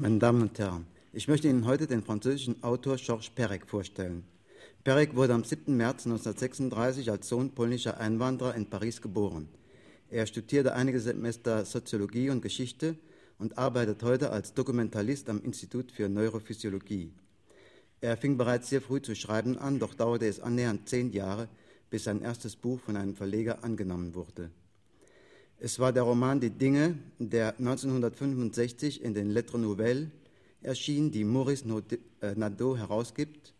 Meine Damen und Herren, ich möchte Ihnen heute den französischen Autor Georges Perec vorstellen. Perec wurde am 7. März 1936 als Sohn polnischer Einwanderer in Paris geboren. Er studierte einige Semester Soziologie und Geschichte und arbeitet heute als Dokumentalist am Institut für Neurophysiologie. Er fing bereits sehr früh zu schreiben an, doch dauerte es annähernd zehn Jahre, bis sein erstes Buch von einem Verleger angenommen wurde. Es war der Roman Die Dinge, der 1965 in den Lettres Nouvelles erschien, die Maurice äh, Nadeau herausgibt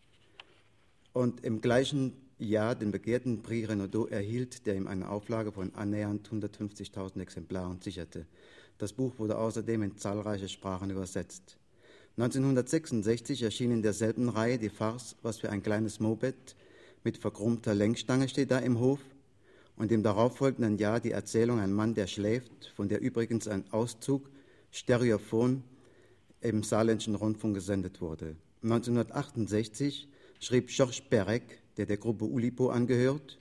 und im gleichen Jahr den begehrten Prix Renaudot erhielt, der ihm eine Auflage von annähernd 150.000 Exemplaren sicherte. Das Buch wurde außerdem in zahlreiche Sprachen übersetzt. 1966 erschien in derselben Reihe die Farce Was für ein kleines Moped mit verkrummter Lenkstange steht da im Hof und im darauffolgenden Jahr die Erzählung Ein Mann, der schläft, von der übrigens ein Auszug Stereophon im Saarländischen Rundfunk gesendet wurde. 1968 schrieb Georges Perec, der der Gruppe Ulipo angehört,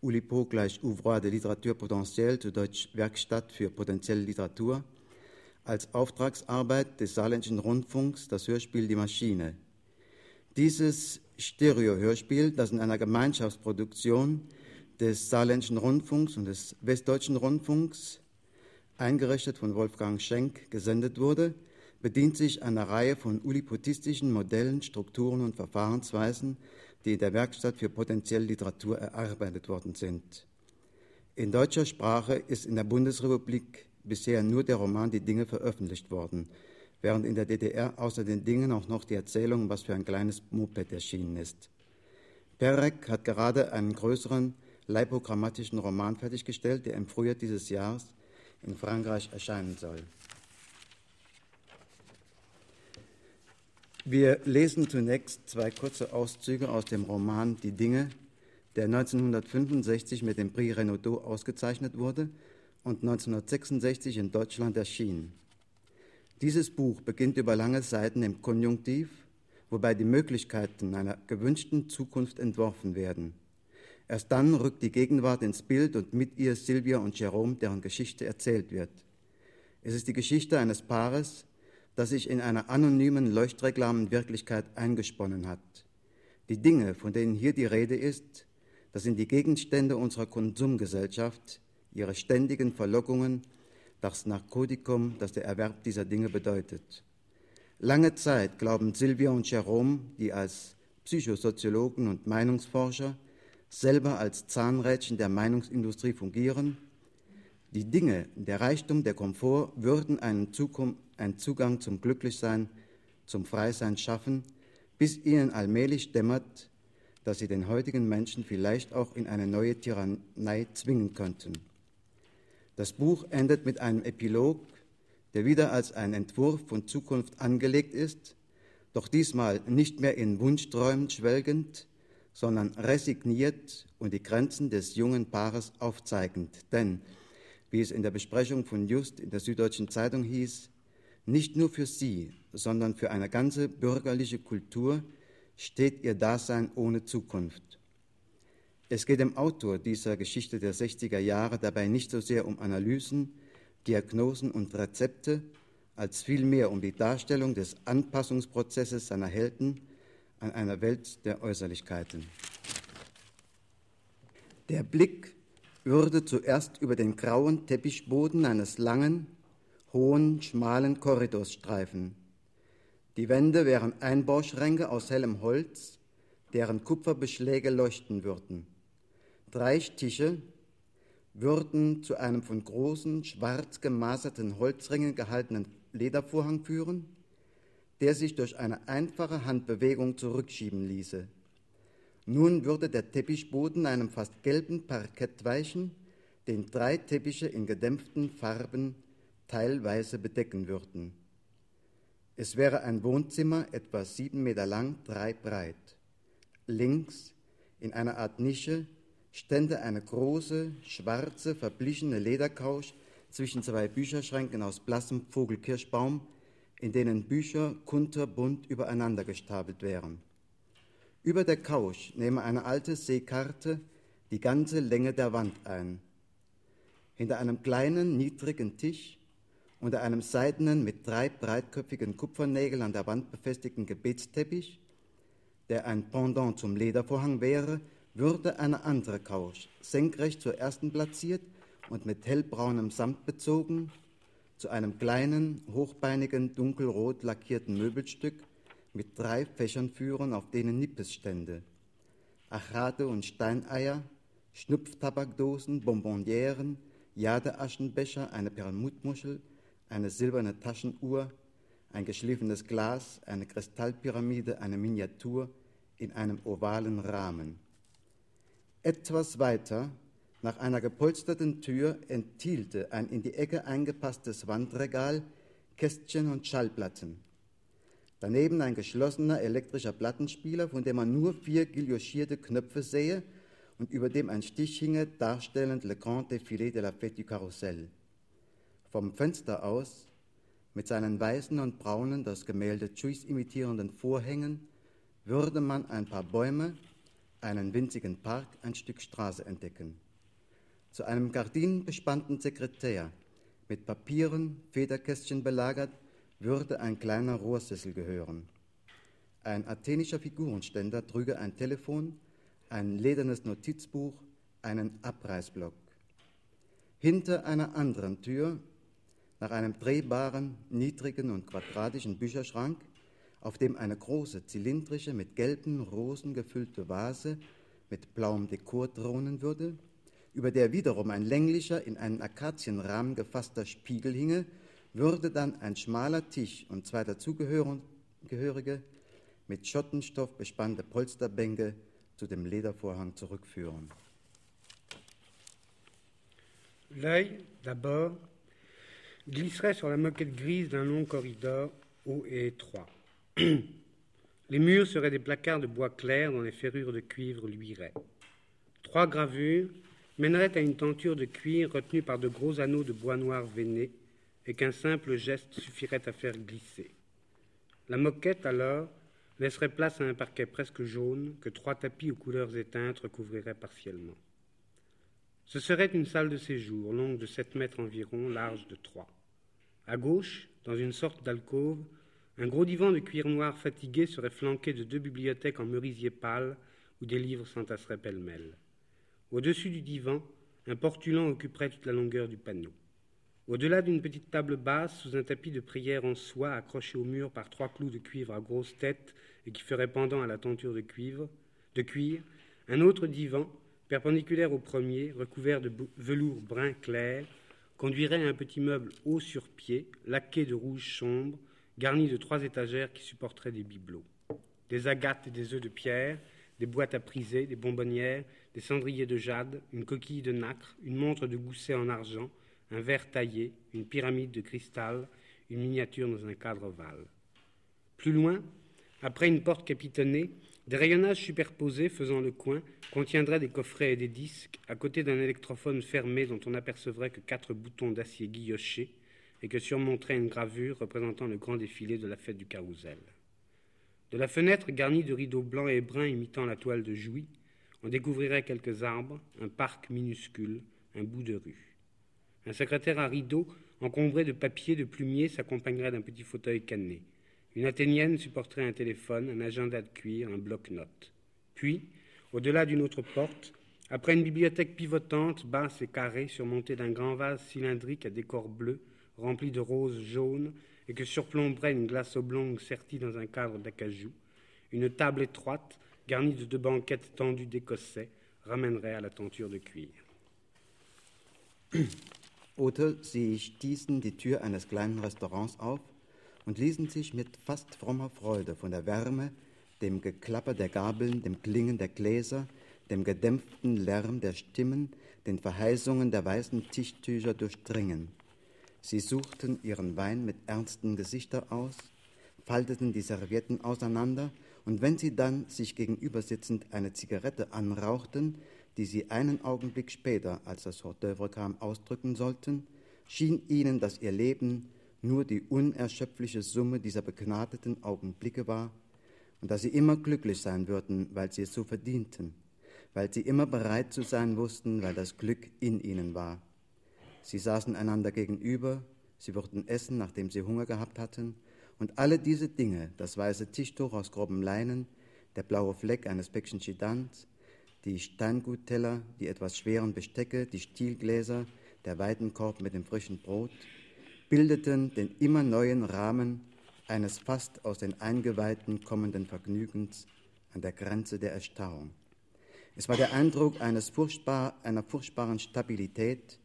Ulipo gleich Ouvroir de Literatur Potentielle, zu Deutsch Werkstatt für potenzielle Literatur, als Auftragsarbeit des Saarländischen Rundfunks das Hörspiel Die Maschine. Dieses Stereo-Hörspiel, das in einer Gemeinschaftsproduktion des Saarländischen Rundfunks und des Westdeutschen Rundfunks, eingerichtet von Wolfgang Schenk, gesendet wurde, bedient sich einer Reihe von ulipotistischen Modellen, Strukturen und Verfahrensweisen, die in der Werkstatt für potenzielle Literatur erarbeitet worden sind. In deutscher Sprache ist in der Bundesrepublik bisher nur der Roman Die Dinge veröffentlicht worden, während in der DDR außer den Dingen auch noch die Erzählung Was für ein kleines Moped erschienen ist. Perek hat gerade einen größeren leipogrammatischen Roman fertiggestellt, der im Frühjahr dieses Jahres in Frankreich erscheinen soll. Wir lesen zunächst zwei kurze Auszüge aus dem Roman Die Dinge, der 1965 mit dem Prix Renaudot ausgezeichnet wurde und 1966 in Deutschland erschien. Dieses Buch beginnt über lange Seiten im Konjunktiv, wobei die Möglichkeiten einer gewünschten Zukunft entworfen werden. Erst dann rückt die Gegenwart ins Bild und mit ihr Sylvia und Jerome, deren Geschichte erzählt wird. Es ist die Geschichte eines Paares, das sich in einer anonymen Leuchtreklamen-Wirklichkeit eingesponnen hat. Die Dinge, von denen hier die Rede ist, das sind die Gegenstände unserer Konsumgesellschaft, ihre ständigen Verlockungen, das Narkotikum, das der Erwerb dieser Dinge bedeutet. Lange Zeit glauben Sylvia und Jerome, die als Psychosoziologen und Meinungsforscher selber als Zahnrädchen der Meinungsindustrie fungieren, die Dinge, der Reichtum, der Komfort würden einen, Zukunft, einen Zugang zum Glücklichsein, zum Freisein schaffen, bis ihnen allmählich dämmert, dass sie den heutigen Menschen vielleicht auch in eine neue Tyrannei zwingen könnten. Das Buch endet mit einem Epilog, der wieder als ein Entwurf von Zukunft angelegt ist, doch diesmal nicht mehr in Wunschträumen schwelgend, sondern resigniert und die Grenzen des jungen Paares aufzeigend. Denn, wie es in der Besprechung von Just in der Süddeutschen Zeitung hieß, nicht nur für sie, sondern für eine ganze bürgerliche Kultur steht ihr Dasein ohne Zukunft. Es geht dem Autor dieser Geschichte der 60er Jahre dabei nicht so sehr um Analysen, Diagnosen und Rezepte, als vielmehr um die Darstellung des Anpassungsprozesses seiner Helden an einer Welt der Äußerlichkeiten. Der Blick würde zuerst über den grauen Teppichboden eines langen, hohen, schmalen Korridors streifen. Die Wände wären Einbauschränke aus hellem Holz, deren Kupferbeschläge leuchten würden. Drei Tische würden zu einem von großen, schwarz gemaserten Holzringen gehaltenen Ledervorhang führen, der sich durch eine einfache Handbewegung zurückschieben ließe. Nun würde der Teppichboden einem fast gelben Parkett weichen, den drei Teppiche in gedämpften Farben teilweise bedecken würden. Es wäre ein Wohnzimmer etwa sieben Meter lang, drei breit. Links, in einer Art Nische, stände eine große, schwarze, verblichene Ledercouch zwischen zwei Bücherschränken aus blassem Vogelkirschbaum, in denen Bücher kunterbunt übereinander gestapelt wären. Über der Couch nehme eine alte Seekarte die ganze Länge der Wand ein. Hinter einem kleinen, niedrigen Tisch unter einem seidenen, mit drei breitköpfigen Kupfernägeln an der Wand befestigten Gebetsteppich, der ein Pendant zum Ledervorhang wäre, würde eine andere Couch, senkrecht zur ersten platziert und mit hellbraunem Samt bezogen, zu einem kleinen, hochbeinigen, dunkelrot lackierten Möbelstück mit drei Fächern führen, auf denen Nippes stände. Achrate und Steineier, Schnupftabakdosen, Bonbonnieren, Jadeaschenbecher, eine Perlmuttmuschel, eine silberne Taschenuhr, ein geschliffenes Glas, eine Kristallpyramide, eine Miniatur in einem ovalen Rahmen. Etwas weiter, nach einer gepolsterten Tür, enthielte ein in die Ecke eingepasstes Wandregal Kästchen und Schallplatten. Daneben ein geschlossener elektrischer Plattenspieler, von dem man nur vier guillochierte Knöpfe sehe und über dem ein Stich hinge, darstellend Le Grand Défilé de la Fête du Carrousel. Vom Fenster aus, mit seinen weißen und braunen, das Gemälde Chuys imitierenden Vorhängen, würde man ein paar Bäume, einen winzigen Park, ein Stück Straße entdecken. Zu einem gardinenbespannten Sekretär, mit Papieren, Federkästchen belagert, würde ein kleiner Rohrsessel gehören. Ein athenischer Figurenständer trüge ein Telefon, ein ledernes Notizbuch, einen Abreißblock. Hinter einer anderen Tür, nach einem drehbaren, niedrigen und quadratischen Bücherschrank, auf dem eine große, zylindrische, mit gelben Rosen gefüllte Vase mit blauem Dekor thronen würde, über der wiederum ein länglicher, in einen Akazienrahmen gefasster Spiegel hinge, würde dann ein schmaler Tisch und zwei dazugehörige, mit Schottenstoff bespannte Polsterbänke zu dem Ledervorhang zurückführen. L'œil, d'abord, glisserait sur la moquette grise d'un long corridor haut et étroit. Les murs seraient des placards de bois clair dont les ferrures de cuivre luiraient. Trois gravures mèneraient à une tenture de cuir retenue par de gros anneaux de bois noir veiné et qu'un simple geste suffirait à faire glisser. La moquette, alors, laisserait place à un parquet presque jaune que trois tapis aux couleurs éteintes recouvriraient partiellement. Ce serait une salle de séjour, longue de sept mètres environ, large de trois. À gauche, dans une sorte d'alcôve, un gros divan de cuir noir fatigué serait flanqué de deux bibliothèques en merisier pâle où des livres s'entasseraient pêle-mêle. Au-dessus du divan, un portulan occuperait toute la longueur du panneau. Au-delà d'une petite table basse, sous un tapis de prière en soie accroché au mur par trois clous de cuivre à grosse tête et qui ferait pendant à la tenture de cuivre, de cuir, un autre divan, perpendiculaire au premier, recouvert de velours brun clair, conduirait à un petit meuble haut sur pied, laqué de rouge sombre, garni de trois étagères qui supporteraient des bibelots. Des agates et des œufs de pierre, des boîtes à priser, des bonbonnières, des cendriers de jade, une coquille de nacre, une montre de gousset en argent, un verre taillé, une pyramide de cristal, une miniature dans un cadre ovale. Plus loin, après une porte capitonnée, des rayonnages superposés faisant le coin contiendraient des coffrets et des disques, à côté d'un électrophone fermé dont on n'apercevrait que quatre boutons d'acier guillochés, et que surmonterait une gravure représentant le grand défilé de la fête du carrousel. De la fenêtre garnie de rideaux blancs et bruns imitant la toile de Jouy, on découvrirait quelques arbres, un parc minuscule, un bout de rue. Un secrétaire à rideaux, encombré de papiers, de plumiers, s'accompagnerait d'un petit fauteuil canné. Une athénienne supporterait un téléphone, un agenda de cuir, un bloc-notes. Puis, au-delà d'une autre porte, après une bibliothèque pivotante, basse et carrée, surmontée d'un grand vase cylindrique à décor bleu, rempli de roses jaunes, et que surplomberait une glace oblongue sertie dans un cadre d'acajou, une table étroite, garnie de deux banquettes tendues d'écossais, ramènerait à la tenture de cuir. Oder sie stießen die Tür eines kleinen Restaurants auf und ließen sich mit fast frommer Freude von der Wärme, dem Geklapper der Gabeln, dem Klingen der Gläser, dem gedämpften Lärm der Stimmen, den Verheißungen der weißen Tischtücher durchdringen. Sie suchten ihren Wein mit ernsten Gesichtern aus, falteten die Servietten auseinander, und wenn sie dann sich gegenüber sitzend eine Zigarette anrauchten, die sie einen Augenblick später, als das Hors d'oeuvre kam, ausdrücken sollten, schien ihnen, dass ihr Leben nur die unerschöpfliche Summe dieser begnadeten Augenblicke war und dass sie immer glücklich sein würden, weil sie es so verdienten, weil sie immer bereit zu sein wussten, weil das Glück in ihnen war. Sie saßen einander gegenüber, sie würden essen, nachdem sie Hunger gehabt hatten, und alle diese Dinge, das weiße Tischtuch aus grobem Leinen, der blaue Fleck eines Päckchen Chidans, die Steingutteller, die etwas schweren Bestecke, die Stielgläser, der Weidenkorb mit dem frischen Brot, bildeten den immer neuen Rahmen eines fast aus den Eingeweihten kommenden Vergnügens an der Grenze der Erstarrung. Es war der Eindruck eines furchtbar, einer furchtbaren Stabilität,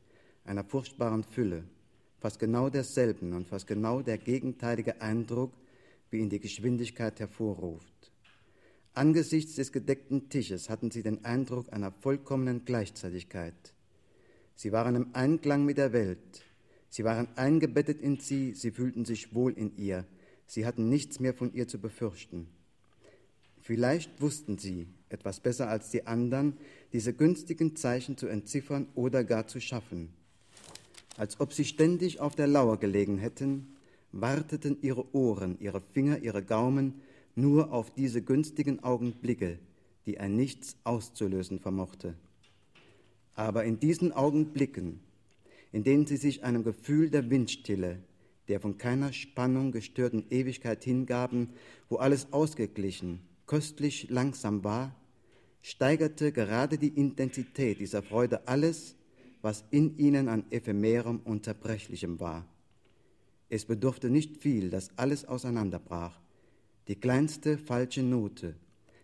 einer furchtbaren Fülle, fast genau derselben und fast genau der gegenteilige Eindruck, wie ihn die Geschwindigkeit hervorruft. Angesichts des gedeckten Tisches hatten sie den Eindruck einer vollkommenen Gleichzeitigkeit. Sie waren im Einklang mit der Welt, sie waren eingebettet in sie, sie fühlten sich wohl in ihr, sie hatten nichts mehr von ihr zu befürchten. Vielleicht wussten sie, etwas besser als die anderen, diese günstigen Zeichen zu entziffern oder gar zu schaffen. Als ob sie ständig auf der Lauer gelegen hätten, warteten ihre Ohren, ihre Finger, ihre Gaumen nur auf diese günstigen Augenblicke, die ein Nichts auszulösen vermochte. Aber in diesen Augenblicken, in denen sie sich einem Gefühl der Windstille, der von keiner Spannung gestörten Ewigkeit hingaben, wo alles ausgeglichen, köstlich langsam war, steigerte gerade die Intensität dieser Freude alles, was in ihnen an ephemerem und zerbrechlichem war. Es bedurfte nicht viel, dass alles auseinanderbrach. Die kleinste falsche Note,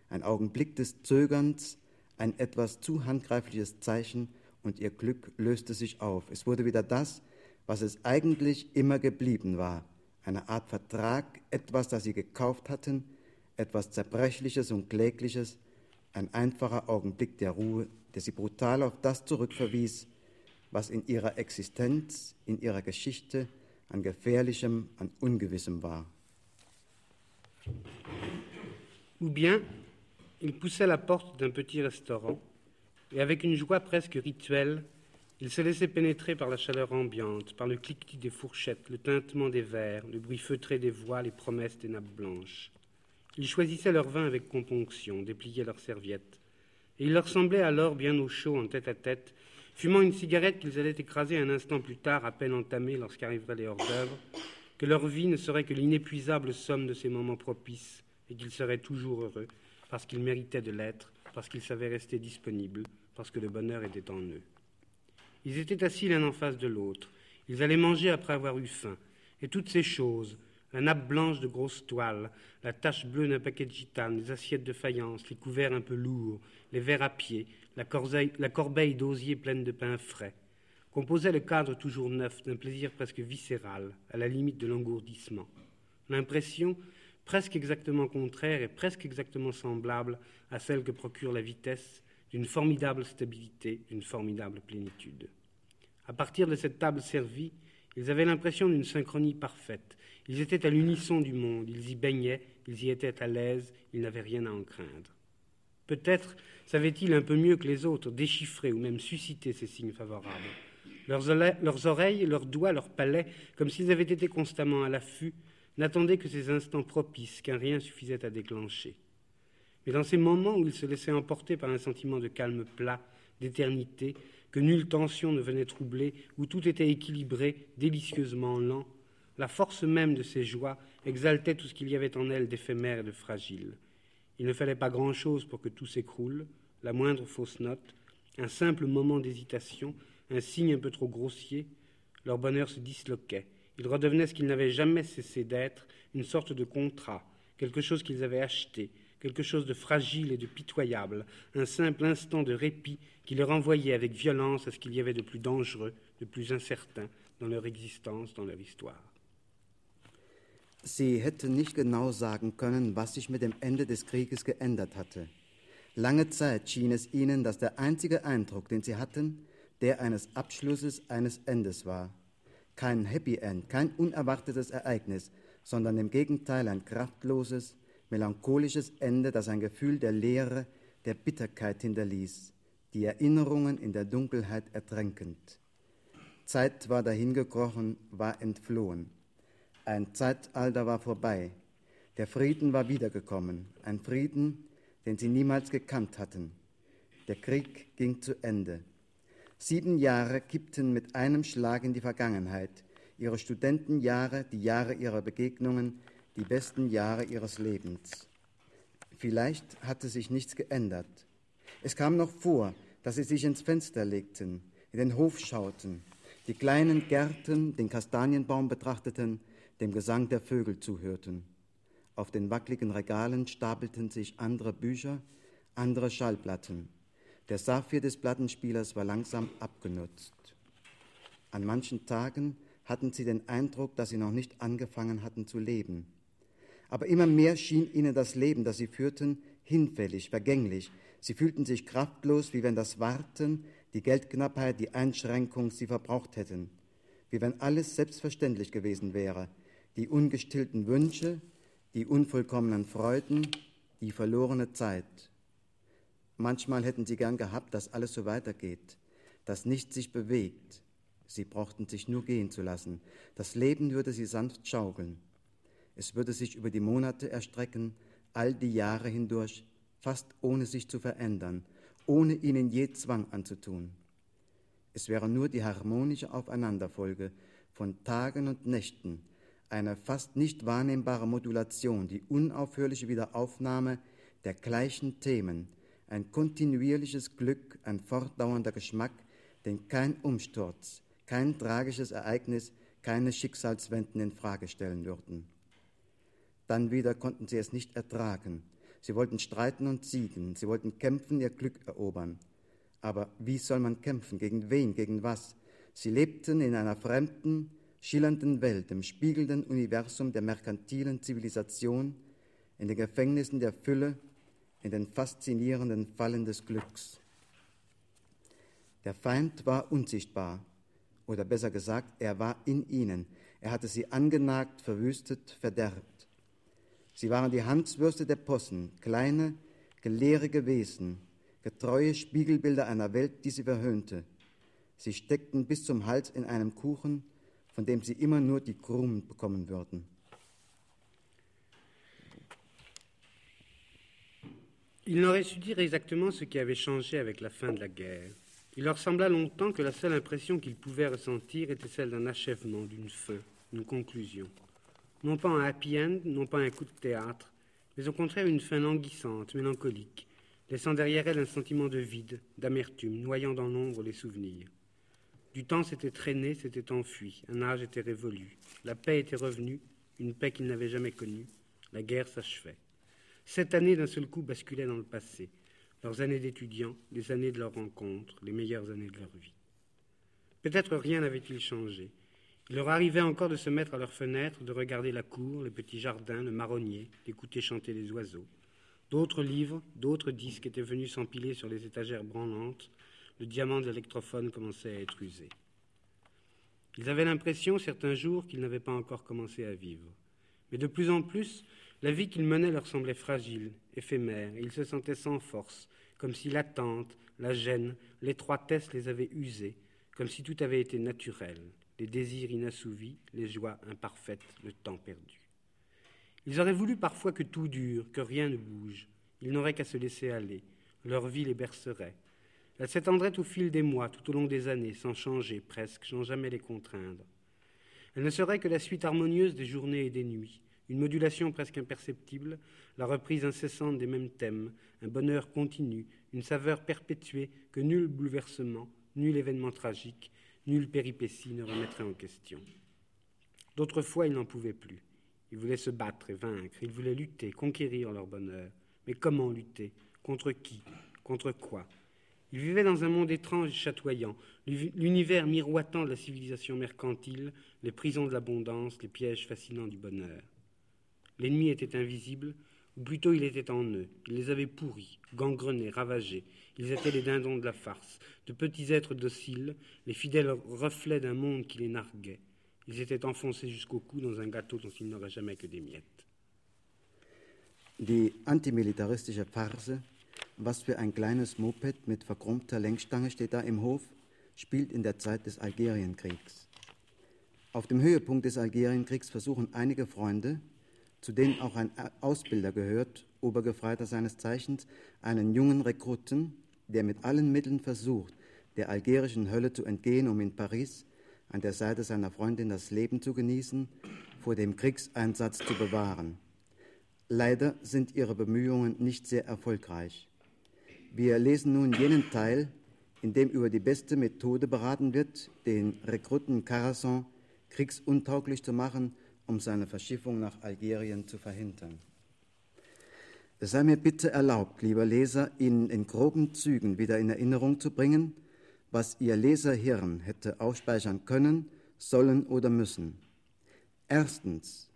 ein Augenblick des Zögerns, ein etwas zu handgreifliches Zeichen und ihr Glück löste sich auf. Es wurde wieder das, was es eigentlich immer geblieben war, eine Art Vertrag, etwas, das sie gekauft hatten, etwas Zerbrechliches und Klägliches, ein einfacher Augenblick der Ruhe, der sie brutal auf das zurückverwies, in ihrer Existenz, in ihrer Geschichte an Gefährlichem, an Ungewissem war. Ou bien, il poussait la porte d'un petit restaurant et avec une joie presque rituelle, il se laissait pénétrer par la chaleur ambiante, par le cliquetis des fourchettes, le tintement des verres, le bruit feutré des voix, les promesses des nappes blanches. Ils choisissaient leur vin avec componction, dépliaient leurs serviettes. Et il leur semblait alors bien au chaud, en tête à tête, fumant une cigarette qu'ils allaient écraser un instant plus tard, à peine entamée lorsqu'arriveraient les hors-d'œuvre, que leur vie ne serait que l'inépuisable somme de ces moments propices, et qu'ils seraient toujours heureux, parce qu'ils méritaient de l'être, parce qu'ils savaient rester disponibles, parce que le bonheur était en eux. Ils étaient assis l'un en face de l'autre, ils allaient manger après avoir eu faim, et toutes ces choses, la nappe blanche de grosses toiles, la tache bleue d'un paquet de gitane, les assiettes de faïence, les couverts un peu lourds, les verres à pied, la, corbeille d'osier pleine de pain frais, composaient le cadre toujours neuf d'un plaisir presque viscéral, à la limite de l'engourdissement. L'impression, presque exactement contraire et presque exactement semblable à celle que procure la vitesse, d'une formidable stabilité, d'une formidable plénitude. À partir de cette table servie, ils avaient l'impression d'une synchronie parfaite. Ils étaient à l'unisson du monde, ils y baignaient, ils y étaient à l'aise, ils n'avaient rien à en craindre. Peut-être savaient-ils un peu mieux que les autres déchiffrer ou même susciter ces signes favorables. Leurs, oreilles, leurs doigts, leurs palais, comme s'ils avaient été constamment à l'affût, n'attendaient que ces instants propices qu'un rien suffisait à déclencher. Mais dans ces moments où ils se laissaient emporter par un sentiment de calme plat, d'éternité, que nulle tension ne venait troubler, où tout était équilibré, délicieusement lent, la force même de ces joies exaltait tout ce qu'il y avait en elles d'éphémère et de fragile. Il ne fallait pas grand-chose pour que tout s'écroule, la moindre fausse note, un simple moment d'hésitation, un signe un peu trop grossier, leur bonheur se disloquait. Ils redevenaient ce qu'ils n'avaient jamais cessé d'être, une sorte de contrat, quelque chose qu'ils avaient acheté, quelque chose de fragile et de pitoyable, un simple instant de répit qui les renvoyait avec violence à ce qu'il y avait de plus dangereux, de plus incertain dans leur existence, dans leur histoire. Sie hätte nicht genau sagen können, was sich mit dem Ende des Krieges geändert hatte. Lange Zeit schien es ihnen, dass der einzige Eindruck, den sie hatten, der eines Abschlusses, eines Endes war. Kein Happy End, kein unerwartetes Ereignis, sondern im Gegenteil ein kraftloses, melancholisches Ende, das ein Gefühl der Leere, der Bitterkeit hinterließ, die Erinnerungen in der Dunkelheit ertränkend. Zeit war dahingekrochen, war entflohen. Ein Zeitalter war vorbei. Der Frieden war wiedergekommen. Ein Frieden, den sie niemals gekannt hatten. Der Krieg ging zu Ende. Sieben Jahre kippten mit einem Schlag in die Vergangenheit, ihre Studentenjahre, die Jahre ihrer Begegnungen, die besten Jahre ihres Lebens. Vielleicht hatte sich nichts geändert. Es kam noch vor, dass sie sich ins Fenster legten, in den Hof schauten, die kleinen Gärten, den Kastanienbaum betrachteten, dem Gesang der Vögel zuhörten. Auf den wackligen Regalen stapelten sich andere Bücher, andere Schallplatten. Der Saphir des Plattenspielers war langsam abgenutzt. An manchen Tagen hatten sie den Eindruck, dass sie noch nicht angefangen hatten zu leben. Aber immer mehr schien ihnen das Leben, das sie führten, hinfällig, vergänglich. Sie fühlten sich kraftlos, wie wenn das Warten, die Geldknappheit, die Einschränkung sie verbraucht hätten, wie wenn alles selbstverständlich gewesen wäre, die ungestillten Wünsche, die unvollkommenen Freuden, die verlorene Zeit. Manchmal hätten sie gern gehabt, dass alles so weitergeht, dass nichts sich bewegt. Sie brauchten sich nur gehen zu lassen. Das Leben würde sie sanft schaukeln. Es würde sich über die Monate erstrecken, all die Jahre hindurch, fast ohne sich zu verändern, ohne ihnen je Zwang anzutun. Es wäre nur die harmonische Aufeinanderfolge von Tagen und Nächten, eine fast nicht wahrnehmbare Modulation, die unaufhörliche Wiederaufnahme der gleichen Themen, ein kontinuierliches Glück, ein fortdauernder Geschmack, den kein Umsturz, kein tragisches Ereignis, keine Schicksalswenden in Frage stellen würden. Dann wieder konnten sie es nicht ertragen. Sie wollten streiten und siegen, sie wollten kämpfen, ihr Glück erobern. Aber wie soll man kämpfen? Gegen wen? Gegen was? Sie lebten in einer fremden, schillernden Welt, im spiegelnden Universum der merkantilen Zivilisation, in den Gefängnissen der Fülle, in den faszinierenden Fallen des Glücks. Der Feind war unsichtbar, oder besser gesagt, er war in ihnen. Er hatte sie angenagt, verwüstet, verderbt. Sie waren die Hanswürste der Possen, kleine, gelehrige Wesen, getreue Spiegelbilder einer Welt, die sie verhöhnte. Sie steckten bis zum Hals in einem Kuchen, von dem sie immer nur die bekommen würden. Il n'aurait su dire exactement ce qui avait changé avec la fin de la guerre. Il leur sembla longtemps que la seule impression qu'ils pouvaient ressentir était celle d'un achèvement, d'une fin, d'une conclusion. Non pas un happy end, non pas un coup de théâtre, mais au contraire une fin languissante, mélancolique, laissant derrière elle un sentiment de vide, d'amertume, noyant dans l'ombre les souvenirs. Du temps s'était traîné, s'était enfui, un âge était révolu, la paix était revenue, une paix qu'ils n'avaient jamais connue, la guerre s'achevait. Sept années d'un seul coup basculaient dans le passé, leurs années d'étudiants, les années de leur rencontre, les meilleures années de leur vie. Peut-être rien n'avait-il changé. Il leur arrivait encore de se mettre à leurs fenêtres, de regarder la cour, les petits jardins, le marronnier, d'écouter chanter les oiseaux. D'autres livres, d'autres disques étaient venus s'empiler sur les étagères branlantes. Le diamant de l'électrophone commençait à être usé. Ils avaient l'impression, certains jours, qu'ils n'avaient pas encore commencé à vivre. Mais de plus en plus, la vie qu'ils menaient leur semblait fragile, éphémère, et ils se sentaient sans force, comme si l'attente, la gêne, l'étroitesse les avaient usés, comme si tout avait été naturel, les désirs inassouvis, les joies imparfaites, le temps perdu. Ils auraient voulu parfois que tout dure, que rien ne bouge. Ils n'auraient qu'à se laisser aller. Leur vie les bercerait. Elle s'étendrait au fil des mois, tout au long des années, sans changer presque, sans jamais les contraindre. Elle ne serait que la suite harmonieuse des journées et des nuits, une modulation presque imperceptible, la reprise incessante des mêmes thèmes, un bonheur continu, une saveur perpétuée que nul bouleversement, nul événement tragique, nulle péripétie ne remettrait en question. D'autres fois, ils n'en pouvaient plus. Ils voulaient se battre et vaincre, ils voulaient lutter, conquérir leur bonheur. Mais comment lutter? Contre qui? Contre quoi? Ils vivaient dans un monde étrange et chatoyant, l'univers miroitant de la civilisation mercantile, les prisons de l'abondance, les pièges fascinants du bonheur. L'ennemi était invisible, ou plutôt il était en eux. Il les avait pourris, gangrenés, ravagés. Ils étaient les dindons de la farce, de petits êtres dociles, les fidèles reflets d'un monde qui les narguait. Ils étaient enfoncés jusqu'au cou dans un gâteau dont ils n'auraient jamais que des miettes. Die antimilitaristische Farce, was für ein kleines Moped mit verkrummter Lenkstange steht da im Hof, spielt in der Zeit des Algerienkriegs. Auf dem Höhepunkt des Algerienkriegs versuchen einige Freunde, zu denen auch ein Ausbilder gehört, Obergefreiter seines Zeichens, einen jungen Rekruten, der mit allen Mitteln versucht, der algerischen Hölle zu entgehen, um in Paris an der Seite seiner Freundin das Leben zu genießen, vor dem Kriegseinsatz zu bewahren. Leider sind ihre Bemühungen nicht sehr erfolgreich. Wir lesen nun jenen Teil, in dem über die beste Methode beraten wird, den Rekruten Carasson kriegsuntauglich zu machen, um seine Verschiffung nach Algerien zu verhindern. Es sei mir bitte erlaubt, lieber Leser, Ihnen in groben Zügen wieder in Erinnerung zu bringen, was Ihr Leserhirn hätte ausspeichern können, sollen oder müssen. Erstens,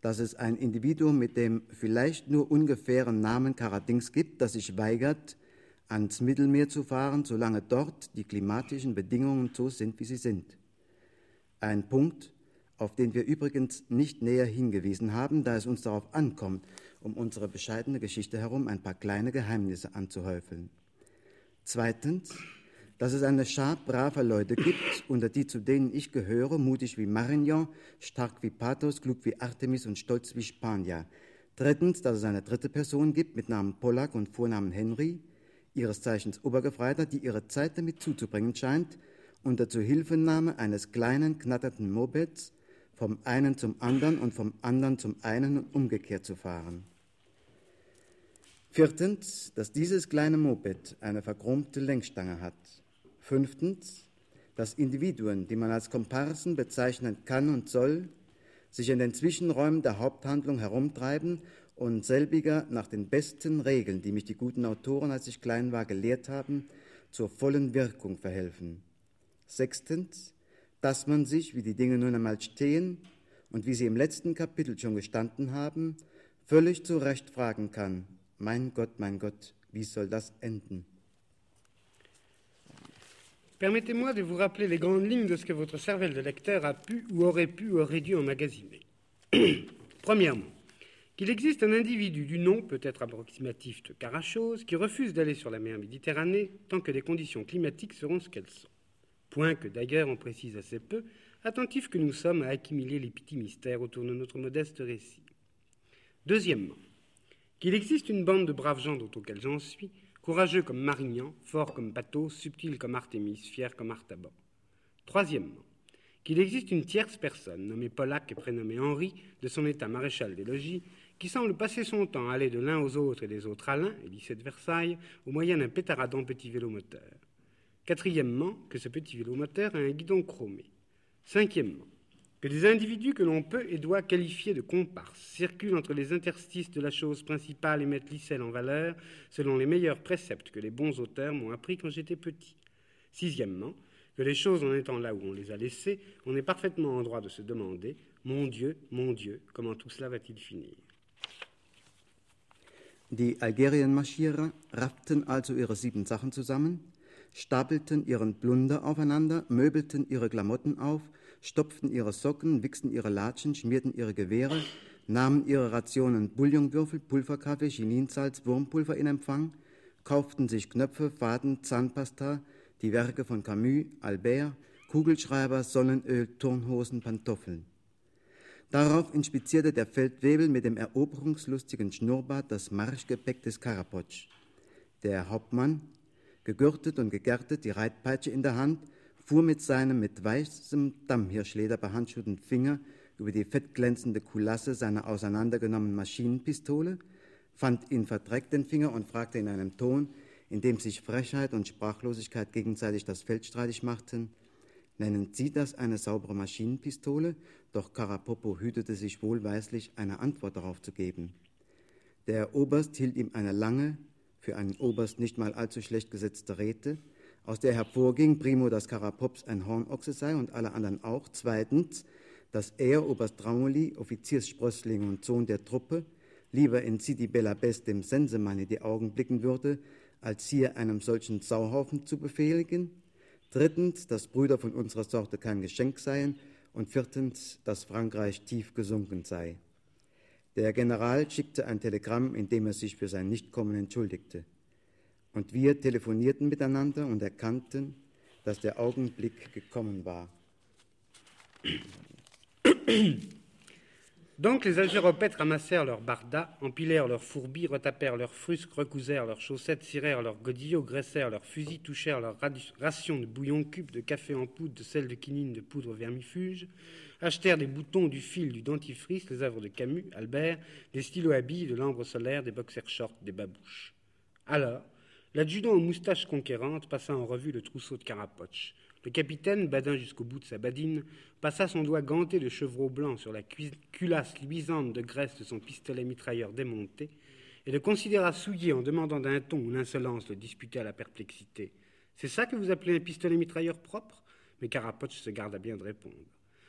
dass es ein Individuum mit dem vielleicht nur ungefähren Namen Karadings gibt, das sich weigert, ans Mittelmeer zu fahren, solange dort die klimatischen Bedingungen so sind, wie sie sind. Ein Punkt, auf den wir übrigens nicht näher hingewiesen haben, da es uns darauf ankommt, um unsere bescheidene Geschichte herum ein paar kleine Geheimnisse anzuhäufeln. Zweitens, dass es eine Schar braver Leute gibt, unter die zu denen ich gehöre, mutig wie Marignan, stark wie Pathos, klug wie Artemis und stolz wie Spanier. Drittens, dass es eine dritte Person gibt mit Namen Pollack und Vornamen Henry, ihres Zeichens Obergefreiter, die ihre Zeit damit zuzubringen scheint, unter Zuhilfenahme eines kleinen, knatternden Mopeds vom einen zum anderen und vom anderen zum einen und umgekehrt zu fahren. Viertens, dass dieses kleine Moped eine verchromte Lenkstange hat. Fünftens, dass Individuen, die man als Komparsen bezeichnen kann und soll, sich in den Zwischenräumen der Haupthandlung herumtreiben und selbiger nach den besten Regeln, die mich die guten Autoren, als ich klein war, gelehrt haben, zur vollen Wirkung verhelfen. Sechstens, dass man sich, wie die Dinge nun einmal stehen und wie sie im letzten Kapitel schon gestanden haben, völlig zu Recht fragen kann, mein Gott, mein Gott, wie soll das enden? Permettez-moi de vous rappeler les grandes lignes de ce que votre cervelle de lecteur a pu ou aurait pu ou aurait dû emmagasiner. Premièrement, qu'il existe un individu du nom, peut-être approximatif de Carachose, qui refuse d'aller sur la mer Méditerranée tant que les conditions climatiques seront ce qu'elles sont. Point que d'ailleurs on précise assez peu, attentifs que nous sommes à accumuler les petits mystères autour de notre modeste récit. Deuxièmement, qu'il existe une bande de braves gens dont auquel j'en suis, courageux comme Marignan, forts comme Pathos, subtils comme Artémis, fiers comme Artaban. Troisièmement, qu'il existe une tierce personne, nommée Pollack et prénommée Henri, de son état maréchal des logis, qui semble passer son temps à aller de l'un aux autres et des autres à l'un, et lycée de Versailles, au moyen d'un pétaradant petit vélo moteur. Quatrièmement, que ce petit vélo moteur a un guidon chromé. Cinquièmement, que des individus que l'on peut et doit qualifier de comparses circulent entre les interstices de la chose principale et mettent l'icelle en valeur selon les meilleurs préceptes que les bons auteurs m'ont appris quand j'étais petit. Sixièmement, que les choses en étant là où on les a laissées, on est parfaitement en droit de se demander Mon Dieu, mon Dieu, comment tout cela va-t-il finir? Die Algerienmarschierer rafften also ihre sieben Sachen zusammen, stapelten ihren Plunder aufeinander, möbelten ihre Klamotten auf, stopften ihre Socken, wichsten ihre Latschen, schmierten ihre Gewehre, nahmen ihre Rationen Bouillonwürfel, Pulverkaffee, Chininsalz, Wurmpulver in Empfang, kauften sich Knöpfe, Faden, Zahnpasta, die Werke von Camus, Albert, Kugelschreiber, Sonnenöl, Turnhosen, Pantoffeln. Darauf inspizierte der Feldwebel mit dem eroberungslustigen Schnurrbart das Marschgepäck des Karapotsch. Der Hauptmann, gegürtet und gegärtet, die Reitpeitsche in der Hand, fuhr mit seinem mit weißem Dammhirschleder behandschuhten Finger über die fettglänzende Kulasse seiner auseinandergenommenen Maschinenpistole, fand ihn verdreckt den Finger und fragte in einem Ton, in dem sich Frechheit und Sprachlosigkeit gegenseitig das Feld streitig machten, Nennen Sie das eine saubere Maschinenpistole? Doch Karapopo hütete sich wohlweislich, eine Antwort darauf zu geben. Der Oberst hielt ihm eine lange, für einen Oberst nicht mal allzu schlecht gesetzte Rede, aus der hervorging, primo, dass Karapops ein Hornochse sei und alle anderen auch. Zweitens, dass er, Oberst Traumoli, Offizierssprössling und Sohn der Truppe, lieber in Sidi Bella Best dem Sensemann in die Augen blicken würde, als hier einem solchen Sauhaufen zu befehligen. Drittens, dass Brüder von unserer Sorte kein Geschenk seien. Und viertens, dass Frankreich tief gesunken sei. Der General schickte ein Telegramm, in dem er sich für sein Nichtkommen entschuldigte. Und wir telefonierten miteinander und erkannten, dass der Augenblick gekommen war. Donc les algéropètes ramassèrent leurs bardas, empilèrent leurs fourbis, retapèrent leurs frusques, recousèrent leurs chaussettes, cirèrent leurs godillots, graissèrent leurs fusils, touchèrent leurs rations de bouillon cube, de café en poudre, de sel de quinine, de poudre vermifuge, achetèrent des boutons, du fil, du dentifrice, les œuvres de Camus, Albert, des stylos à billes, de l'ambre solaire, des boxers shorts, des babouches. Alors, l'adjudant aux moustaches conquérantes passa en revue le trousseau de Carapoche. Le capitaine, badin jusqu'au bout de sa badine, passa son doigt ganté de chevreau blanc sur la culasse luisante de graisse de son pistolet mitrailleur démonté, et le considéra souillé en demandant d'un ton où l'insolence le disputait à la perplexité. C'est ça que vous appelez un pistolet mitrailleur propre? Mais Carapoche se garda bien de répondre.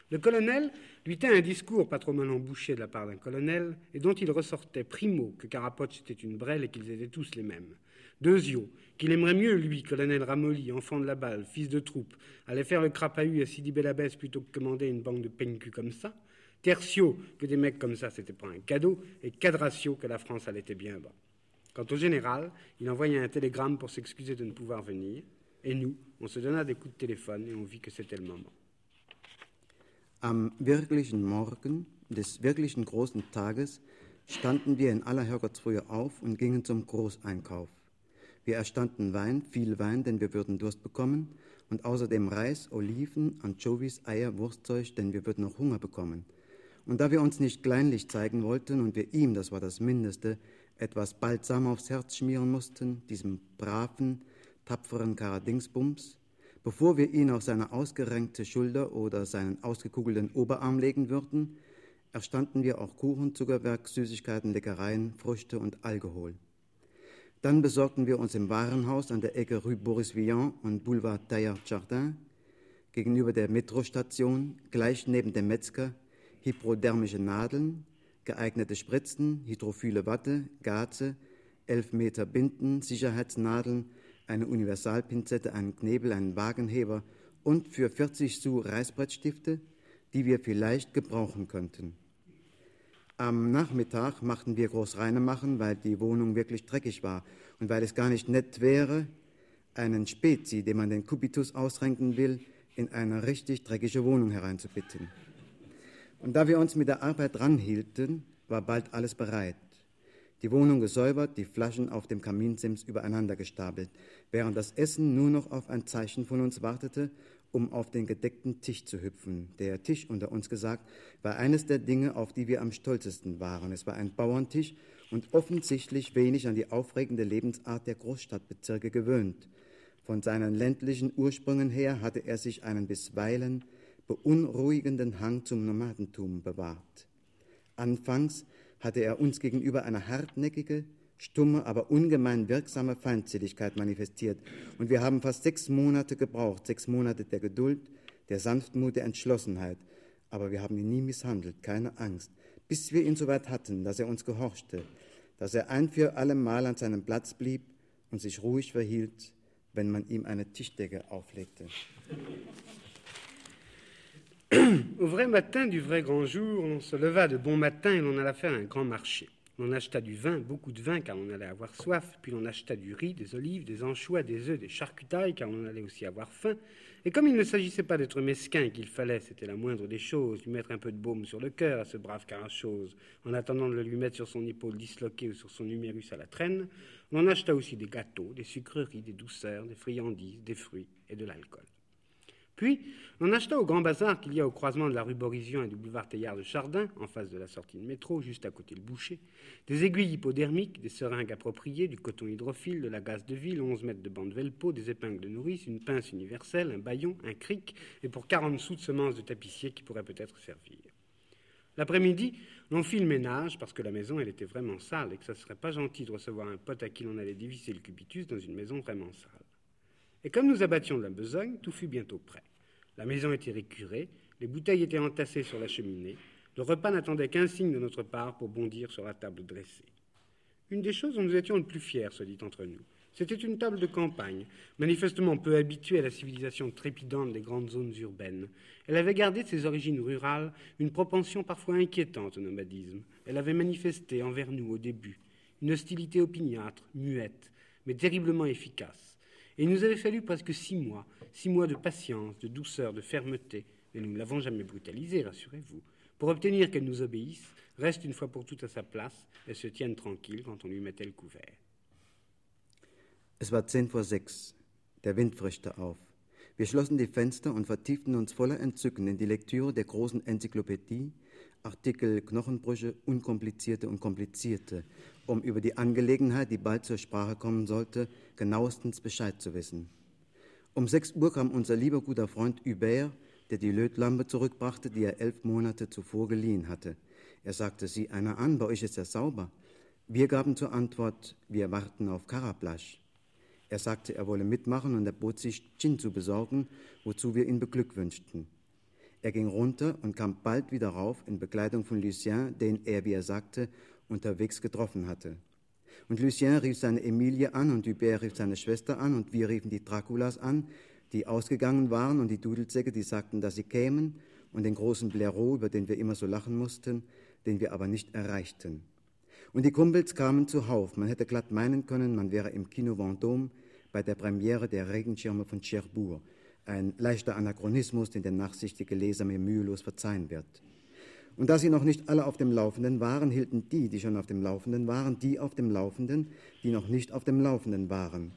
Le colonel lui tint un discours pas trop mal embouché de la part d'un colonel, et dont il ressortait primo que Carapoche était une brêle et qu'ils étaient tous les mêmes. Deuxio, qu'il aimerait mieux, lui, colonel Ramolli, enfant de la balle, fils de troupe, aller faire le crapahut à Sidi Bellabès plutôt que commander une banque de peigne comme ça. Tertio, que des mecs comme ça, c'était pas un cadeau. Et Cadratio, que la France allait bien bas. Quant au général, il envoya un télégramme pour s'excuser de ne pouvoir venir. Et nous, on se donna des coups de téléphone et on vit que c'était le moment. Am wirklichen Morgen des wirklichen großen Tages standen wir in aller Herrgottsfrühe auf und gingen zum Großeinkauf. Wir erstanden Wein, viel Wein, denn wir würden Durst bekommen, und außerdem Reis, Oliven, Anchovies, Eier, Wurstzeug, denn wir würden noch Hunger bekommen. Und da wir uns nicht kleinlich zeigen wollten und wir ihm, das war das Mindeste, etwas balsam aufs Herz schmieren mussten, diesem braven, tapferen Karadingsbums, bevor wir ihn auf seine ausgerenkte Schulter oder seinen ausgekugelten Oberarm legen würden, erstanden wir auch Kuchen, Zuckerwerk, Süßigkeiten, Leckereien, Früchte und Alkohol. Dann besorgten wir uns im Warenhaus an der Ecke Rue Boris Vian und Boulevard Taillard Jardin gegenüber der Metrostation, gleich neben dem Metzger, hypodermische Nadeln, geeignete Spritzen, hydrophile Watte, Gaze, elf Meter Binden, Sicherheitsnadeln, eine Universalpinzette, einen Knebel, einen Wagenheber und für 40 Sous Reißbrettstifte, die wir vielleicht gebrauchen könnten. Am Nachmittag machten wir groß machen, weil die Wohnung wirklich dreckig war und weil es gar nicht nett wäre, einen Spezi, den man den Kubitus ausrenken will, in eine richtig dreckige Wohnung hereinzubitten. Und da wir uns mit der Arbeit ranhielten, war bald alles bereit. Die Wohnung gesäubert, die Flaschen auf dem Kaminsims übereinander gestapelt, während das Essen nur noch auf ein Zeichen von uns wartete um auf den gedeckten Tisch zu hüpfen. Der Tisch, unter uns gesagt, war eines der Dinge, auf die wir am stolzesten waren. Es war ein Bauerntisch und offensichtlich wenig an die aufregende Lebensart der Großstadtbezirke gewöhnt. Von seinen ländlichen Ursprüngen her hatte er sich einen bisweilen beunruhigenden Hang zum Nomadentum bewahrt. Anfangs hatte er uns gegenüber eine hartnäckige, stumme, aber ungemein wirksame Feindseligkeit manifestiert. Und wir haben fast sechs Monate gebraucht, sechs Monate der Geduld, der Sanftmut, der Entschlossenheit. Aber wir haben ihn nie misshandelt, keine Angst, bis wir ihn so weit hatten, dass er uns gehorchte, dass er ein für alle Mal an seinem Platz blieb und sich ruhig verhielt, wenn man ihm eine Tischdecke auflegte. Au vrai matin du vrai grand jour, on se leva de bon matin et l'on alla faire un grand marché. On acheta du vin, beaucoup de vin, car on allait avoir soif, puis on acheta du riz, des olives, des anchois, des œufs, des charcutailles, car on allait aussi avoir faim. Et comme il ne s'agissait pas d'être mesquin qu'il fallait, c'était la moindre des choses, lui mettre un peu de baume sur le cœur à ce brave carachose, en attendant de le lui mettre sur son épaule disloquée ou sur son numérus à la traîne, on acheta aussi des gâteaux, des sucreries, des douceurs, des friandises, des fruits et de l'alcool. Puis, on acheta au grand bazar qu'il y a au croisement de la rue Borizion et du boulevard Teillard de Chardin, en face de la sortie de métro, juste à côté le boucher, des aiguilles hypodermiques, des seringues appropriées, du coton hydrophile, de la gaz de ville, 11 mètres de bande Velpo, des épingles de nourrice, une pince universelle, un baillon, un cric, et pour 40 sous de semences de tapissier qui pourraient peut-être servir. L'après-midi, l'on fit le ménage parce que la maison, elle était vraiment sale et que ça serait pas gentil de recevoir un pote à qui l'on allait dévisser le cubitus dans une maison vraiment sale. Et comme nous abattions de la besogne, tout fut bientôt prêt. La maison était récurée, les bouteilles étaient entassées sur la cheminée, le repas n'attendait qu'un signe de notre part pour bondir sur la table dressée. Une des choses dont nous étions le plus fiers, se dit entre nous, c'était une table de campagne, manifestement peu habituée à la civilisation trépidante des grandes zones urbaines. Elle avait gardé de ses origines rurales une propension parfois inquiétante au nomadisme. Elle avait manifesté envers nous au début une hostilité opiniâtre, muette, mais terriblement efficace. Et il nous avait fallu presque six mois six mois de patience, de douceur, de fermeté, et nous ne l'avons jamais brutalisé, rassurez-vous, pour obtenir qu'elle nous obéisse, reste une fois pour toutes à sa place et se tienne tranquille quand on lui mettait le couvert. Es war zehn vor sechs. Der Wind frischte auf. Wir schlossen die Fenster und vertieften uns voller Entzücken in die Lektüre der großen Enzyklopädie, Artikel, Knochenbrüche, unkomplizierte und komplizierte, um über die Angelegenheit, die bald zur Sprache kommen sollte, genauestens Bescheid zu wissen. Um sechs Uhr kam unser lieber guter Freund Hubert, der die Lötlampe zurückbrachte, die er elf Monate zuvor geliehen hatte. Er sagte, sieh einer an, bei euch ist er sauber. Wir gaben zur Antwort, wir warten auf Karaplasch. Er sagte, er wolle mitmachen und er bot sich, Gin zu besorgen, wozu wir ihn beglückwünschten. Er ging runter und kam bald wieder rauf in Begleitung von Lucien, den er, wie er sagte, unterwegs getroffen hatte. Und Lucien rief seine Emilie an und Hubert rief seine Schwester an und wir riefen die Draculas an, die ausgegangen waren und die Dudelsäcke, die sagten, dass sie kämen und den großen Blaireau, über den wir immer so lachen mussten, den wir aber nicht erreichten. Und die Kumpels kamen zuhauf. Man hätte glatt meinen können, man wäre im Kino Vendôme bei der Premiere der Regenschirme von Cherbourg. Ein leichter Anachronismus, den der nachsichtige Leser mir mühelos verzeihen wird. Und da sie noch nicht alle auf dem Laufenden waren, hielten die, die schon auf dem Laufenden waren, die auf dem Laufenden, die noch nicht auf dem Laufenden waren.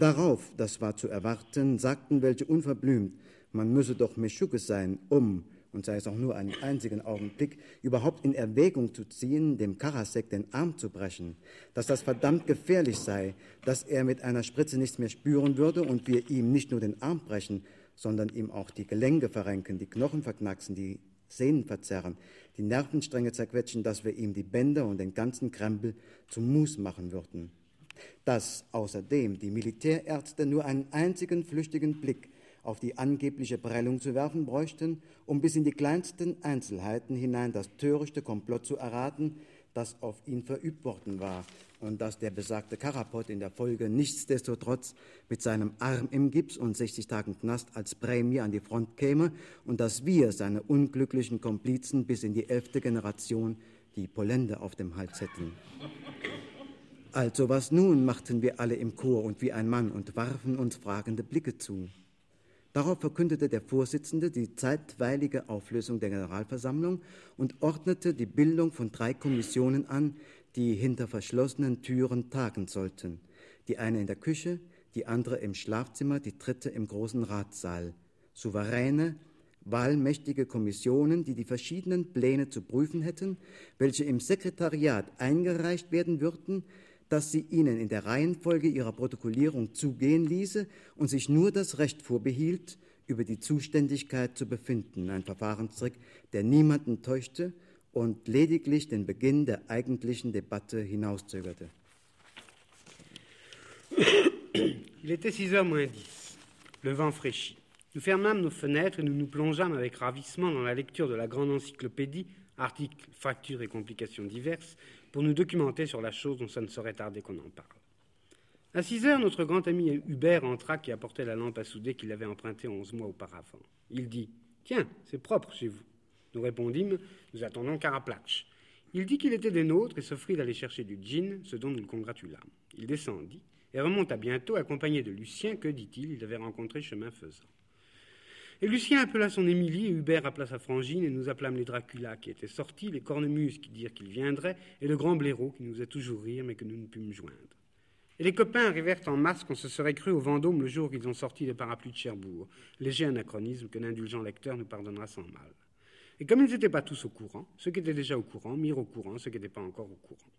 Darauf, das war zu erwarten, sagten welche unverblümt, man müsse doch Meschuke sein, um, und sei es auch nur einen einzigen Augenblick, überhaupt in Erwägung zu ziehen, dem Karasek den Arm zu brechen, dass das verdammt gefährlich sei, dass er mit einer Spritze nichts mehr spüren würde und wir ihm nicht nur den Arm brechen, sondern ihm auch die Gelenke verrenken, die Knochen verknacksen, die Sehnen verzerren, die Nervenstränge zerquetschen, dass wir ihm die Bänder und den ganzen Krempel zum Mus machen würden. Dass außerdem die Militärärzte nur einen einzigen flüchtigen Blick auf die angebliche Prellung zu werfen bräuchten, um bis in die kleinsten Einzelheiten hinein das törichte Komplott zu erraten, das auf ihn verübt worden war und dass der besagte Karapot in der Folge nichtsdestotrotz mit seinem Arm im Gips und 60 Tagen Knast als Prämie an die Front käme und dass wir, seine unglücklichen Komplizen, bis in die elfte Generation die Polende auf dem Hals hätten. Also was nun, machten wir alle im Chor und wie ein Mann und warfen uns fragende Blicke zu. Darauf verkündete der Vorsitzende die zeitweilige Auflösung der Generalversammlung und ordnete die Bildung von drei Kommissionen an, die hinter verschlossenen Türen tagen sollten. Die eine in der Küche, die andere im Schlafzimmer, die dritte im großen Ratssaal. Souveräne, wahlmächtige Kommissionen, die die verschiedenen Pläne zu prüfen hätten, welche im Sekretariat eingereicht werden würden, dass sie ihnen in der Reihenfolge ihrer Protokollierung zugehen ließe und sich nur das Recht vorbehielt, über die Zuständigkeit zu befinden, ein Verfahrenstrick, der niemanden täuschte und lediglich den Beginn der eigentlichen Debatte hinauszögerte. Il était 6 heures moins 10. Le vent fraîchit. Nous fermâmes nos fenêtres et nous nous plongeâmes avec ravissement dans la lecture de la grande encyclopédie, articles, fractures et complications diverses, pour nous documenter sur la chose dont ça ne saurait tarder qu'on en parle. À 6 heures, notre grand ami Hubert entra qui apportait la lampe à souder qu'il avait empruntée onze mois auparavant. Il dit Tiens, c'est propre chez vous. Nous répondîmes Nous attendons Caraplatch. Il dit qu'il était des nôtres et s'offrit d'aller chercher du gin, ce dont nous le congratulâmes. Il descendit et remonta bientôt accompagné de Lucien que, dit-il, il avait rencontré chemin faisant. Et Lucien appela son Émilie, et Hubert appela sa frangine, et nous appelâmes les Dracula qui étaient sortis, les cornemuses qui dirent qu'ils viendraient, et le grand blaireau qui nous faisait toujours rire, mais que nous ne pûmes joindre. Et les copains arrivèrent en masse qu'on se serait cru au Vendôme le jour qu'ils ont sorti des parapluies de Cherbourg. Léger anachronisme que l'indulgent lecteur nous pardonnera sans mal. Et comme ils n'étaient pas tous au courant, ceux qui étaient déjà au courant mirent au courant ceux qui n'étaient pas encore au courant.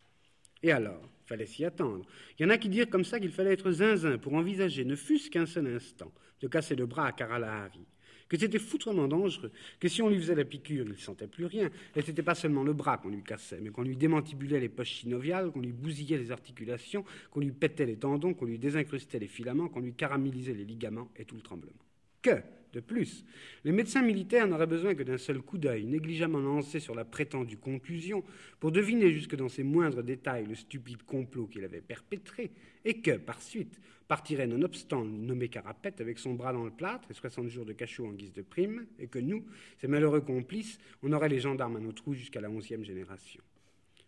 Et alors, il fallait s'y attendre. Il y en a qui dirent comme ça qu'il fallait être zinzin pour envisager, ne fût-ce qu'un seul instant, de casser le bras à Karalahari que c'était foutrement dangereux, que si on lui faisait la piqûre, il ne sentait plus rien, et ce n'était pas seulement le bras qu'on lui cassait, mais qu'on lui démantibulait les poches synoviales, qu'on lui bousillait les articulations, qu'on lui pétait les tendons, qu'on lui désincrustait les filaments, qu'on lui caramélisait les ligaments et tout le tremblement. Que de plus, les médecins militaires n'auraient besoin que d'un seul coup d'œil, négligemment lancé sur la prétendue conclusion, pour deviner jusque dans ses moindres détails le stupide complot qu'il avait perpétré, et que, par suite, partirait nonobstant nommé Carapette avec son bras dans le plâtre et 60 jours de cachot en guise de prime, et que nous, ces malheureux complices, on aurait les gendarmes à nos trous jusqu'à la onzième génération.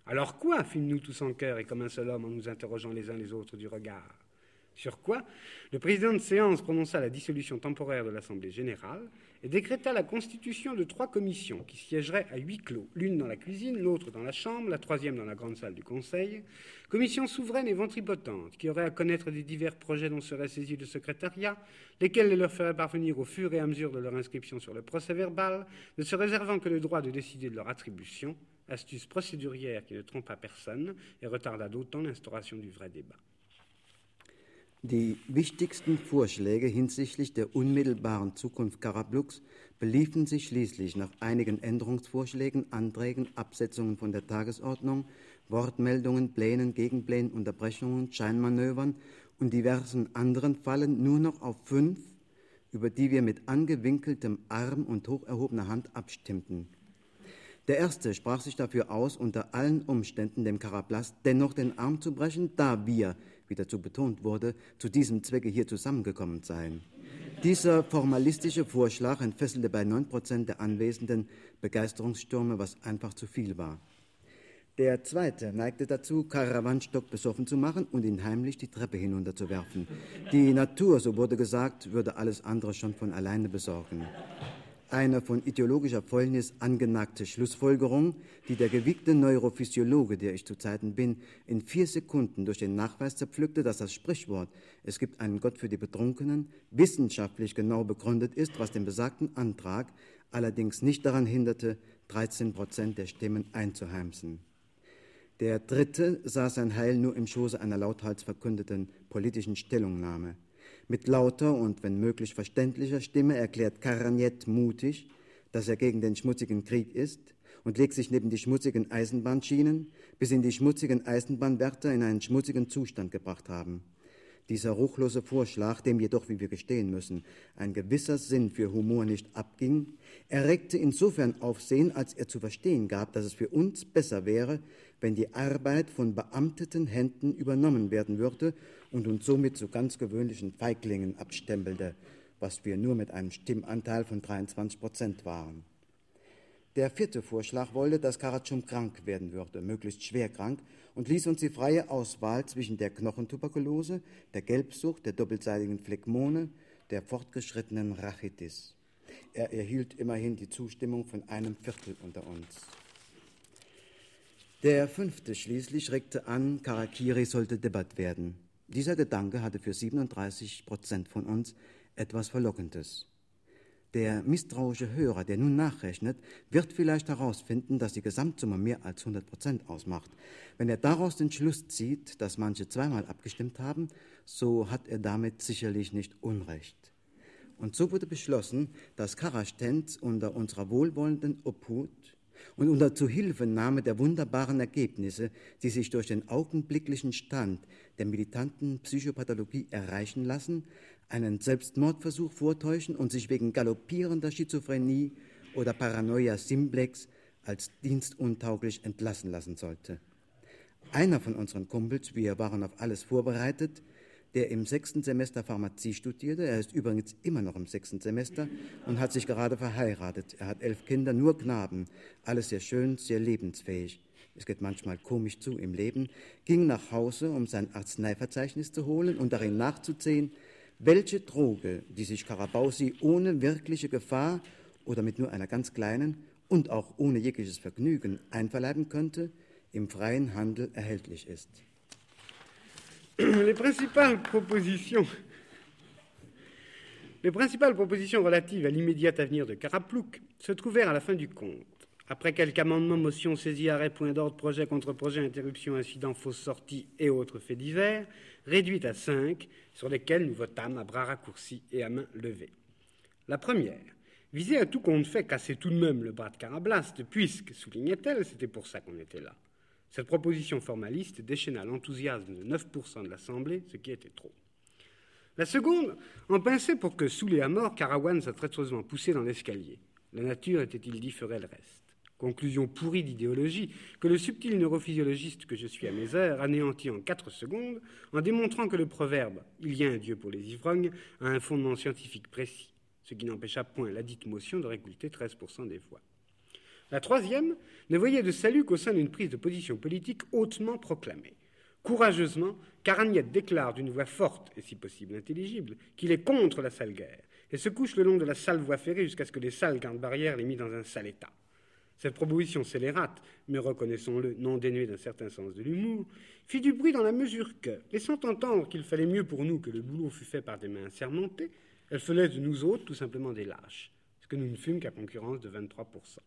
Alors quoi fîmes-nous tous en cœur et comme un seul homme en nous interrogeant les uns les autres du regard? Sur quoi, le président de séance prononça la dissolution temporaire de l'Assemblée générale et décréta la constitution de trois commissions qui siégeraient à huis clos, l'une dans la cuisine, l'autre dans la chambre, la troisième dans la grande salle du Conseil, commissions souveraines et ventripotentes qui auraient à connaître des divers projets dont serait saisi le secrétariat, lesquels les leur feraient parvenir au fur et à mesure de leur inscription sur le procès verbal, ne se réservant que le droit de décider de leur attribution, astuce procédurière qui ne trompa personne et retarda d'autant l'instauration du vrai débat. Die wichtigsten Vorschläge hinsichtlich der unmittelbaren Zukunft Karabluks beliefen sich schließlich nach einigen Änderungsvorschlägen, Anträgen, Absetzungen von der Tagesordnung, Wortmeldungen, Plänen, Gegenplänen, Unterbrechungen, Scheinmanövern und diversen anderen Fallen nur noch auf fünf, über die wir mit angewinkeltem Arm und hoch erhobener Hand abstimmten. Der erste sprach sich dafür aus, unter allen Umständen dem Karablas dennoch den Arm zu brechen, da wir wie dazu betont wurde, zu diesem Zwecke hier zusammengekommen seien. Dieser formalistische Vorschlag entfesselte bei 9 Prozent der Anwesenden Begeisterungsstürme, was einfach zu viel war. Der zweite neigte dazu, Karawanstock besoffen zu machen und ihn heimlich die Treppe hinunterzuwerfen. Die Natur, so wurde gesagt, würde alles andere schon von alleine besorgen eine von ideologischer Fäulnis angenagte Schlussfolgerung, die der gewiegte Neurophysiologe, der ich zu Zeiten bin, in vier Sekunden durch den Nachweis zerpflückte, dass das Sprichwort Es gibt einen Gott für die Betrunkenen wissenschaftlich genau begründet ist, was den besagten Antrag allerdings nicht daran hinderte, 13 Prozent der Stimmen einzuheimsen. Der dritte sah sein Heil nur im Schoße einer lauthals verkündeten politischen Stellungnahme. Mit lauter und wenn möglich verständlicher Stimme erklärt Karagnet mutig, dass er gegen den schmutzigen Krieg ist und legt sich neben die schmutzigen Eisenbahnschienen, bis ihn die schmutzigen Eisenbahnwärter in einen schmutzigen Zustand gebracht haben. Dieser ruchlose Vorschlag, dem jedoch, wie wir gestehen müssen, ein gewisser Sinn für Humor nicht abging, erregte insofern Aufsehen, als er zu verstehen gab, dass es für uns besser wäre, wenn die Arbeit von beamteten Händen übernommen werden würde und uns somit zu ganz gewöhnlichen Feiglingen abstempelte, was wir nur mit einem Stimmanteil von 23 Prozent waren. Der vierte Vorschlag wollte, dass Karatschum krank werden würde, möglichst schwer krank, und ließ uns die freie Auswahl zwischen der Knochentuberkulose, der Gelbsucht, der doppelseitigen Phlegmone, der fortgeschrittenen Rachitis. Er erhielt immerhin die Zustimmung von einem Viertel unter uns. Der fünfte schließlich regte an, Karakiri sollte Debatt werden. Dieser Gedanke hatte für 37 Prozent von uns etwas Verlockendes. Der misstrauische Hörer, der nun nachrechnet, wird vielleicht herausfinden, dass die Gesamtsumme mehr als 100 Prozent ausmacht. Wenn er daraus den Schluss zieht, dass manche zweimal abgestimmt haben, so hat er damit sicherlich nicht Unrecht. Und so wurde beschlossen, dass Karastenz unter unserer wohlwollenden Obhut und unter Zuhilfenahme der wunderbaren Ergebnisse, die sich durch den augenblicklichen Stand der militanten Psychopathologie erreichen lassen, einen Selbstmordversuch vortäuschen und sich wegen galoppierender Schizophrenie oder Paranoia simplex als dienstuntauglich entlassen lassen sollte. Einer von unseren Kumpels, wir waren auf alles vorbereitet, der im sechsten Semester Pharmazie studierte. Er ist übrigens immer noch im sechsten Semester und hat sich gerade verheiratet. Er hat elf Kinder, nur Knaben. Alles sehr schön, sehr lebensfähig. Es geht manchmal komisch zu im Leben. Ging nach Hause, um sein Arzneiverzeichnis zu holen und darin nachzuzählen, welche Droge, die sich Karabausi ohne wirkliche Gefahr oder mit nur einer ganz kleinen und auch ohne jegliches Vergnügen einverleiben könnte, im freien Handel erhältlich ist. les principales propositions les principales propositions relatives à l'immédiat avenir de Karaplouk se trouvèrent à la fin du compte. Après quelques amendements, motions, saisies, arrêts, points d'ordre, projets contre projets, interruptions, incidents, fausses sorties et autres faits divers, réduites à cinq, sur lesquels nous votâmes à bras raccourcis et à main levée. La première visait à tout compte fait casser tout de même le bras de Carablast, puisque, soulignait-elle, c'était pour ça qu'on était là. Cette proposition formaliste déchaîna l'enthousiasme de 9% de l'Assemblée, ce qui était trop. La seconde en pinçait pour que, saoulé à mort, Carawan soit traîtreusement poussé dans l'escalier. La nature, était-il dit, ferait le reste. Conclusion pourrie d'idéologie que le subtil neurophysiologiste que je suis à mes heures anéantit en quatre secondes en démontrant que le proverbe Il y a un Dieu pour les ivrognes a un fondement scientifique précis, ce qui n'empêcha point la dite motion de récolter 13% des voix. La troisième ne voyait de salut qu'au sein d'une prise de position politique hautement proclamée. Courageusement, Caragnette déclare d'une voix forte et si possible intelligible qu'il est contre la sale guerre et se couche le long de la sale voie ferrée jusqu'à ce que les sales gardes-barrières l'aient mis dans un sale état. Cette proposition scélérate, mais reconnaissons-le, non dénuée d'un certain sens de l'humour, fit du bruit dans la mesure que, laissant entendre qu'il fallait mieux pour nous que le boulot fût fait par des mains sermentées, elle faisait de nous autres tout simplement des lâches, ce que nous ne fûmes qu'à concurrence de 23%.